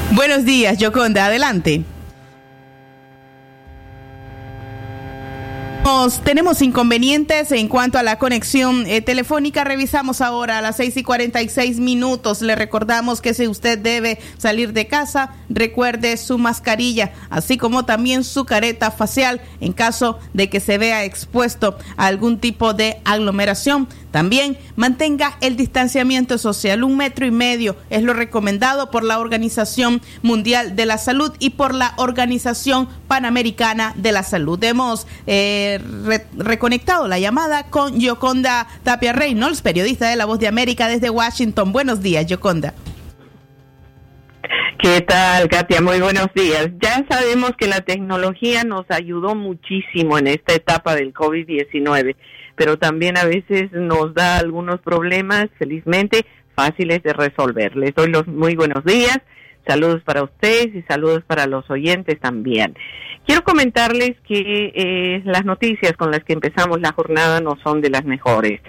Buenos días, Yoconda. Adelante. Tenemos inconvenientes en cuanto a la conexión eh, telefónica. Revisamos ahora a las 6 y 46 minutos. Le recordamos que si usted debe salir de casa, recuerde su mascarilla, así como también su careta facial en caso de que se vea expuesto a algún tipo de aglomeración. También mantenga el distanciamiento social. Un metro y medio es lo recomendado por la Organización Mundial de la Salud y por la Organización Panamericana de la Salud. Hemos eh, re reconectado la llamada con Yoconda Tapia Reynolds, periodista de La Voz de América desde Washington. Buenos días, Yoconda. ¿Qué tal, Katia? Muy buenos días. Ya sabemos que la tecnología nos ayudó muchísimo en esta etapa del COVID-19 pero también a veces nos da algunos problemas, felizmente, fáciles de resolver. Les doy los muy buenos días, saludos para ustedes y saludos para los oyentes también. Quiero comentarles que eh, las noticias con las que empezamos la jornada no son de las mejores.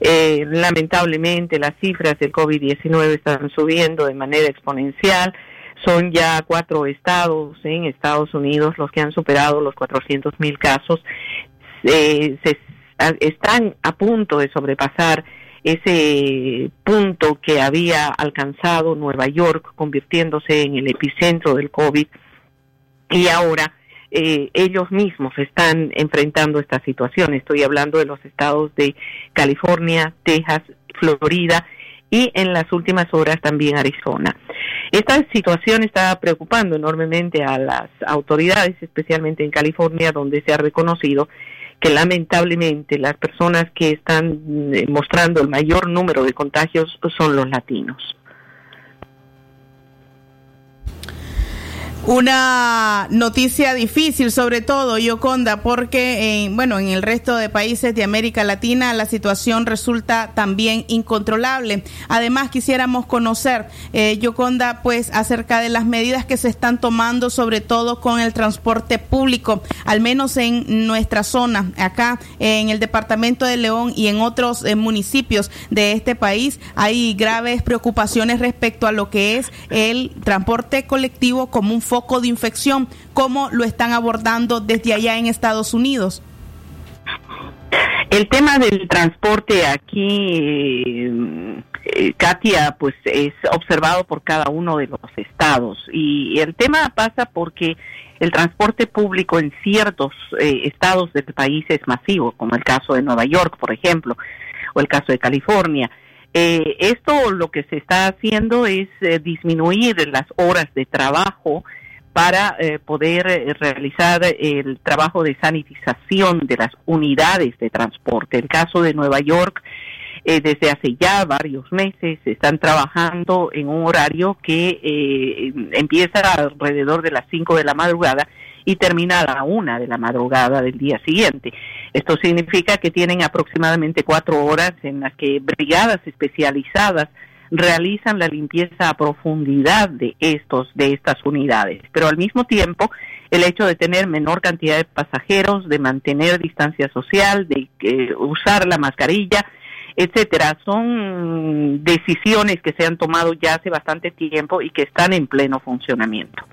Eh, lamentablemente las cifras del COVID-19 están subiendo de manera exponencial. Son ya cuatro estados en Estados Unidos los que han superado los 400 mil casos. Eh, se están a punto de sobrepasar ese punto que había alcanzado Nueva York, convirtiéndose en el epicentro del COVID, y ahora eh, ellos mismos están enfrentando esta situación. Estoy hablando de los estados de California, Texas, Florida y en las últimas horas también Arizona. Esta situación está preocupando enormemente a las autoridades, especialmente en California, donde se ha reconocido que lamentablemente las personas que están eh, mostrando el mayor número de contagios son los latinos. Una noticia difícil, sobre todo, Yoconda, porque, bueno, en el resto de países de América Latina la situación resulta también incontrolable. Además, quisiéramos conocer, eh, Yoconda, pues, acerca de las medidas que se están tomando, sobre todo con el transporte público, al menos en nuestra zona, acá en el departamento de León y en otros eh, municipios de este país, hay graves preocupaciones respecto a lo que es el transporte colectivo como un foco de infección. ¿Cómo lo están abordando desde allá en Estados Unidos? El tema del transporte aquí, eh, Katia, pues es observado por cada uno de los estados y el tema pasa porque el transporte público en ciertos eh, estados del país es masivo, como el caso de Nueva York, por ejemplo, o el caso de California. Eh, esto lo que se está haciendo es eh, disminuir las horas de trabajo para eh, poder eh, realizar el trabajo de sanitización de las unidades de transporte. El caso de Nueva York, eh, desde hace ya varios meses, están trabajando en un horario que eh, empieza alrededor de las 5 de la madrugada y termina a la una de la madrugada del día siguiente. Esto significa que tienen aproximadamente cuatro horas en las que brigadas especializadas realizan la limpieza a profundidad de estos de estas unidades, pero al mismo tiempo el hecho de tener menor cantidad de pasajeros, de mantener distancia social, de eh, usar la mascarilla, etcétera, son decisiones que se han tomado ya hace bastante tiempo y que están en pleno funcionamiento.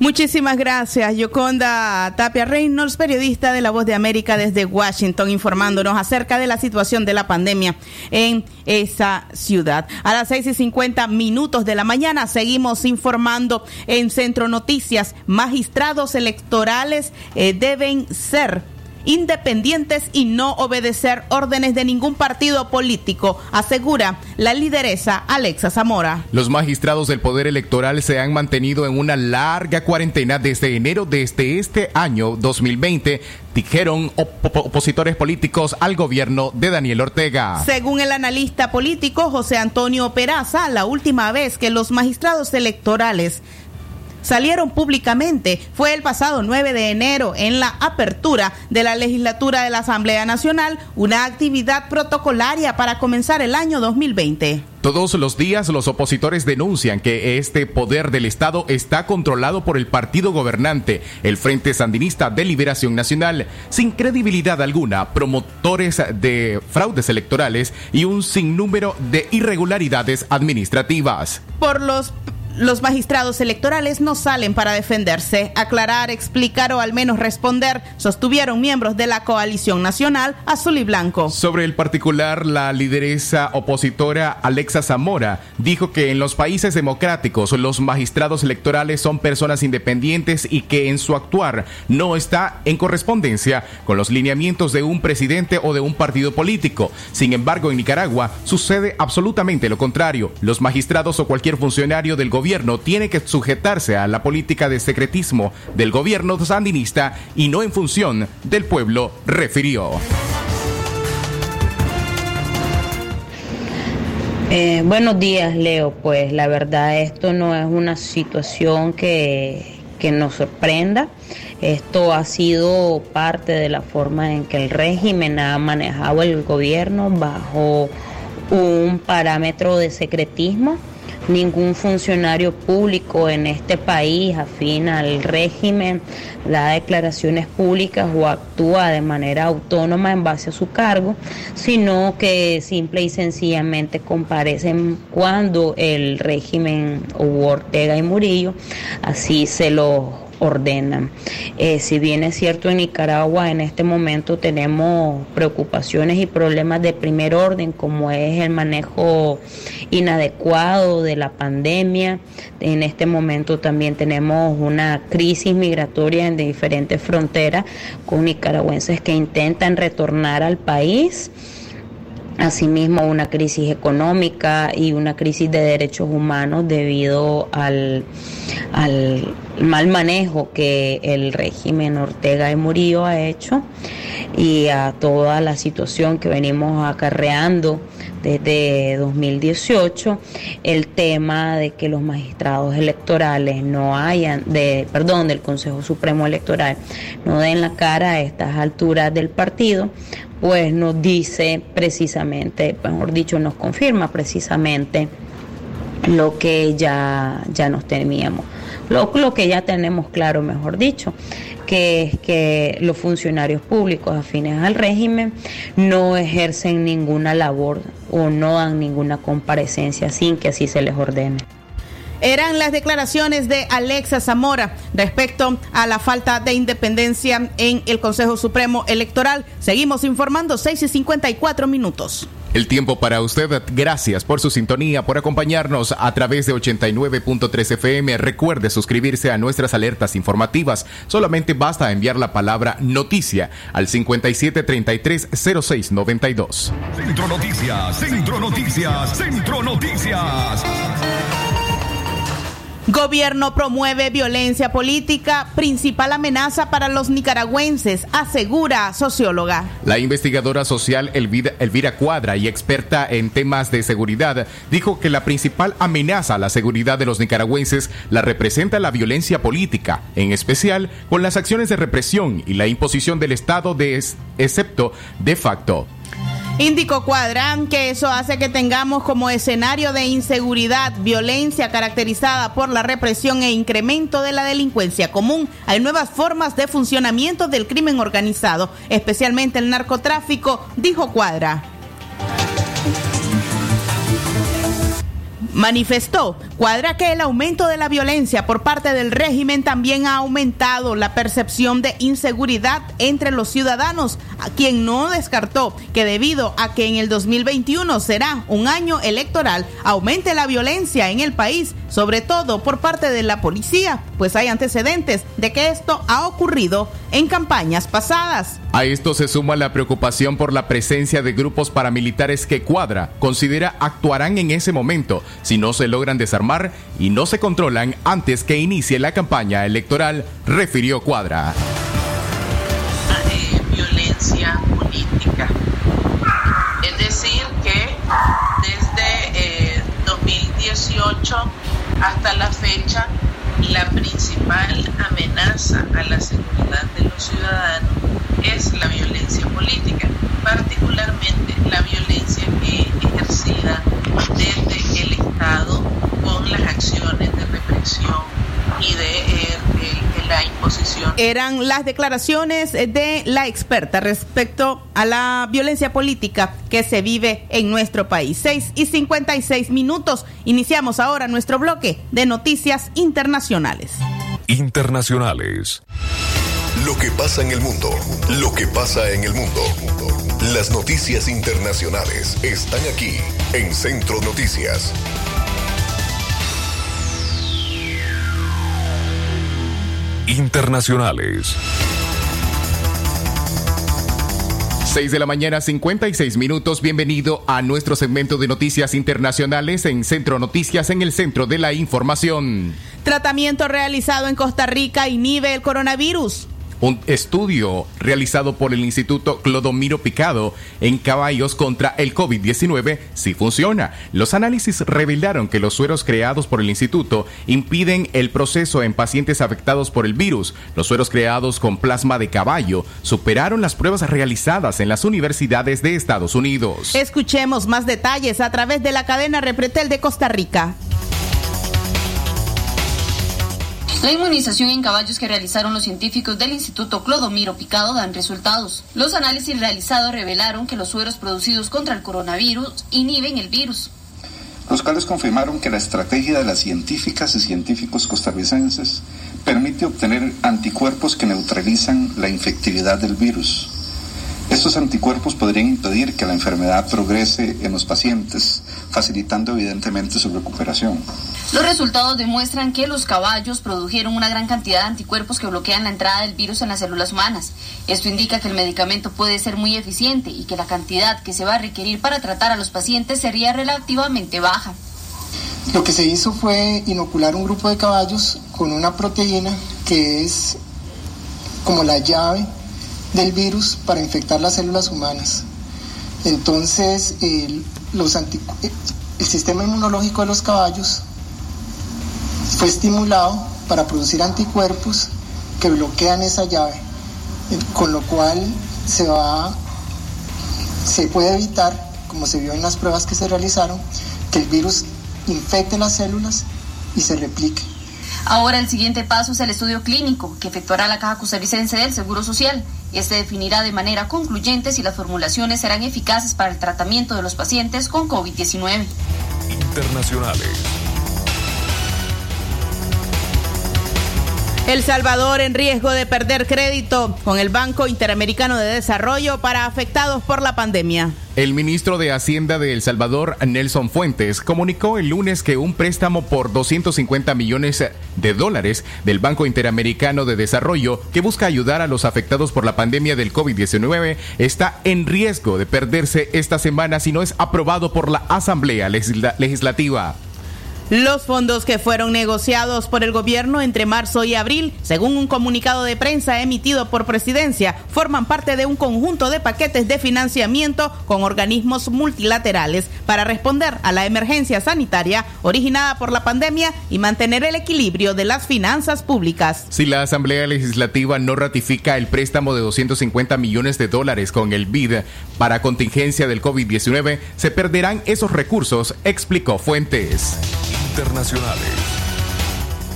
Muchísimas gracias, Yoconda Tapia Reynolds, periodista de La Voz de América desde Washington, informándonos acerca de la situación de la pandemia en esa ciudad. A las seis y cincuenta minutos de la mañana seguimos informando en Centro Noticias. Magistrados electorales eh, deben ser independientes y no obedecer órdenes de ningún partido político, asegura la lideresa Alexa Zamora. Los magistrados del Poder Electoral se han mantenido en una larga cuarentena desde enero de este, este año 2020, dijeron op opositores políticos al gobierno de Daniel Ortega. Según el analista político José Antonio Peraza, la última vez que los magistrados electorales salieron públicamente fue el pasado 9 de enero en la apertura de la legislatura de la Asamblea Nacional, una actividad protocolaria para comenzar el año 2020. Todos los días los opositores denuncian que este poder del Estado está controlado por el partido gobernante, el Frente Sandinista de Liberación Nacional, sin credibilidad alguna, promotores de fraudes electorales y un sinnúmero de irregularidades administrativas. Por los los magistrados electorales no salen para defenderse, aclarar, explicar o al menos responder, sostuvieron miembros de la coalición nacional azul y blanco. Sobre el particular, la lideresa opositora Alexa Zamora dijo que en los países democráticos los magistrados electorales son personas independientes y que en su actuar no está en correspondencia con los lineamientos de un presidente o de un partido político. Sin embargo, en Nicaragua sucede absolutamente lo contrario. Los magistrados o cualquier funcionario del gobierno tiene que sujetarse a la política de secretismo del gobierno sandinista y no en función del pueblo, refirió. Eh, buenos días, Leo. Pues la verdad esto no es una situación que, que nos sorprenda. Esto ha sido parte de la forma en que el régimen ha manejado el gobierno bajo un parámetro de secretismo ningún funcionario público en este país afín al régimen da declaraciones públicas o actúa de manera autónoma en base a su cargo, sino que simple y sencillamente comparecen cuando el régimen Hugo Ortega y Murillo así se lo ordenan. Eh, si bien es cierto en Nicaragua en este momento tenemos preocupaciones y problemas de primer orden como es el manejo inadecuado de la pandemia, en este momento también tenemos una crisis migratoria en diferentes fronteras con nicaragüenses que intentan retornar al país asimismo una crisis económica y una crisis de derechos humanos debido al, al mal manejo que el régimen Ortega y Murillo ha hecho y a toda la situación que venimos acarreando desde 2018 el tema de que los magistrados electorales no hayan de perdón del Consejo Supremo Electoral no den la cara a estas alturas del partido pues nos dice precisamente, mejor dicho, nos confirma precisamente lo que ya, ya nos temíamos, lo, lo que ya tenemos claro, mejor dicho, que es que los funcionarios públicos afines al régimen no ejercen ninguna labor o no dan ninguna comparecencia sin que así se les ordene. Eran las declaraciones de Alexa Zamora respecto a la falta de independencia en el Consejo Supremo Electoral. Seguimos informando 6 y 54 minutos. El tiempo para usted. Gracias por su sintonía, por acompañarnos a través de 89.3 FM. Recuerde suscribirse a nuestras alertas informativas. Solamente basta enviar la palabra noticia al 5733-0692. Centro Noticias, Centro Noticias, Centro Noticias. Gobierno promueve violencia política, principal amenaza para los nicaragüenses, asegura socióloga. La investigadora social Elvira, Elvira, Cuadra y experta en temas de seguridad dijo que la principal amenaza a la seguridad de los nicaragüenses la representa la violencia política, en especial con las acciones de represión y la imposición del Estado de excepto de facto. Indicó Cuadrán que eso hace que tengamos como escenario de inseguridad, violencia caracterizada por la represión e incremento de la delincuencia común. Hay nuevas formas de funcionamiento del crimen organizado, especialmente el narcotráfico, dijo Cuadra. Manifestó Cuadra que el aumento de la violencia por parte del régimen también ha aumentado la percepción de inseguridad entre los ciudadanos, a quien no descartó que debido a que en el 2021 será un año electoral, aumente la violencia en el país, sobre todo por parte de la policía, pues hay antecedentes de que esto ha ocurrido en campañas pasadas. A esto se suma la preocupación por la presencia de grupos paramilitares que Cuadra considera actuarán en ese momento si no se logran desarmar y no se controlan antes que inicie la campaña electoral, refirió Cuadra. Eh, violencia política. Es decir, que desde eh, 2018 hasta la fecha, la principal amenaza a la seguridad de los ciudadanos es la violencia política, particularmente la violencia que ejercida desde el Estado con las acciones de represión y de, eh, de- de la imposición. Eran las declaraciones de la experta respecto a la violencia política que se vive en nuestro país. 6 y 56 minutos. Iniciamos ahora nuestro bloque de noticias internacionales. Internacionales. Lo que pasa en el mundo. Lo que pasa en el mundo. Las noticias internacionales están aquí en Centro Noticias. Internacionales. 6 de la mañana, 56 minutos. Bienvenido a nuestro segmento de noticias internacionales en Centro Noticias, en el centro de la información. Tratamiento realizado en Costa Rica inhibe el coronavirus. Un estudio realizado por el Instituto Clodomiro Picado en caballos contra el COVID-19 sí funciona. Los análisis revelaron que los sueros creados por el instituto impiden el proceso en pacientes afectados por el virus. Los sueros creados con plasma de caballo superaron las pruebas realizadas en las universidades de Estados Unidos. Escuchemos más detalles a través de la cadena Repretel de Costa Rica. La inmunización en caballos que realizaron los científicos del Instituto Clodomiro Picado dan resultados. Los análisis realizados revelaron que los sueros producidos contra el coronavirus inhiben el virus. los cuales confirmaron que la estrategia de las científicas y científicos costarricenses permite obtener anticuerpos que neutralizan la infectividad del virus. Estos anticuerpos podrían impedir que la enfermedad progrese en los pacientes, facilitando evidentemente su recuperación. Los resultados demuestran que los caballos produjeron una gran cantidad de anticuerpos que bloquean la entrada del virus en las células humanas. Esto indica que el medicamento puede ser muy eficiente y que la cantidad que se va a requerir para tratar a los pacientes sería relativamente baja. Lo que se hizo fue inocular un grupo de caballos con una proteína que es como la llave del virus para infectar las células humanas. Entonces, el, sistema inmunológico de los caballos fue estimulado para producir anticuerpos que bloquean esa llave, con lo cual se va, se puede evitar, como se vio en las pruebas que se realizaron, que el virus infecte las células y se replique. Ahora el siguiente paso es el estudio clínico que efectuará la Caja Costarricense del Seguro Social. Este definirá de manera concluyente si las formulaciones serán eficaces para el tratamiento de los pacientes con COVID-19. Internacionales. El Salvador en riesgo de perder crédito con el Banco Interamericano de Desarrollo para afectados por la pandemia. El ministro de Hacienda de El Salvador, Nelson Fuentes, comunicó el lunes que un préstamo por 250 millones de dólares del Banco Interamericano de Desarrollo, que busca ayudar a los afectados por la pandemia del COVID-19, está en riesgo de perderse esta semana si no es aprobado por la Asamblea Legisla- Legislativa. Los fondos que fueron negociados por el gobierno entre marzo y abril, según un comunicado de prensa emitido por presidencia, forman parte de un conjunto de paquetes de financiamiento con organismos multilaterales para responder a la emergencia sanitaria originada por la pandemia y mantener el equilibrio de las finanzas públicas. Si la Asamblea Legislativa no ratifica el préstamo de 250 millones de dólares con el BID para contingencia del COVID-19, se perderán esos recursos, explicó Fuentes. Internacionales.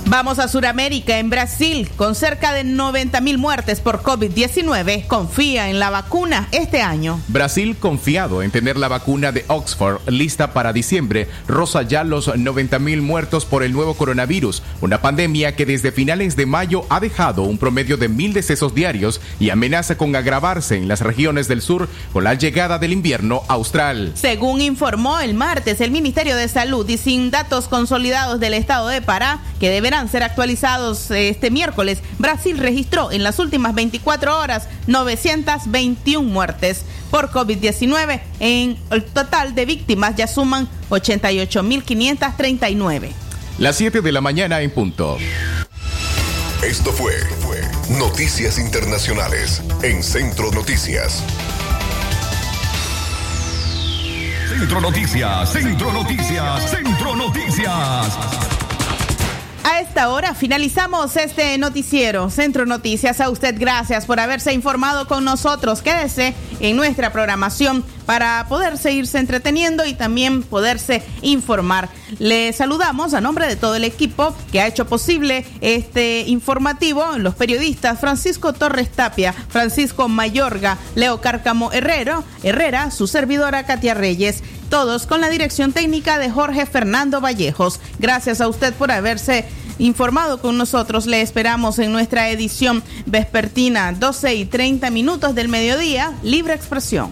Vamos a Sudamérica, en Brasil, con cerca de 90 mil muertes por COVID-19, confía en la vacuna este año. Brasil, confiado en tener la vacuna de Oxford lista para diciembre, roza ya los 90 mil muertos por el nuevo coronavirus, una pandemia que desde finales de mayo ha dejado un promedio de mil decesos diarios y amenaza con agravarse en las regiones del sur con la llegada del invierno austral. Según informó el martes el Ministerio de Salud y sin datos consolidados del estado de Pará, que deberán ser actualizados este miércoles, Brasil registró en las últimas 24 horas 921 muertes por COVID-19. En el total de víctimas ya suman 88.539. Las 7 de la mañana en punto. Esto fue, fue Noticias Internacionales en Centro Noticias. Centro Noticias, Centro Noticias, Centro Noticias. A esta hora finalizamos este noticiero Centro Noticias. A usted gracias por haberse informado con nosotros. Quédese en nuestra programación para poder seguirse entreteniendo y también poderse informar. Le saludamos a nombre de todo el equipo que ha hecho posible este informativo, los periodistas Francisco Torres Tapia, Francisco Mayorga, Leo Cárcamo Herrero, Herrera, su servidora Katia Reyes todos con la dirección técnica de Jorge Fernando Vallejos. Gracias a usted por haberse informado con nosotros. Le esperamos en nuestra edición vespertina 12 y 30 minutos del mediodía, Libre Expresión.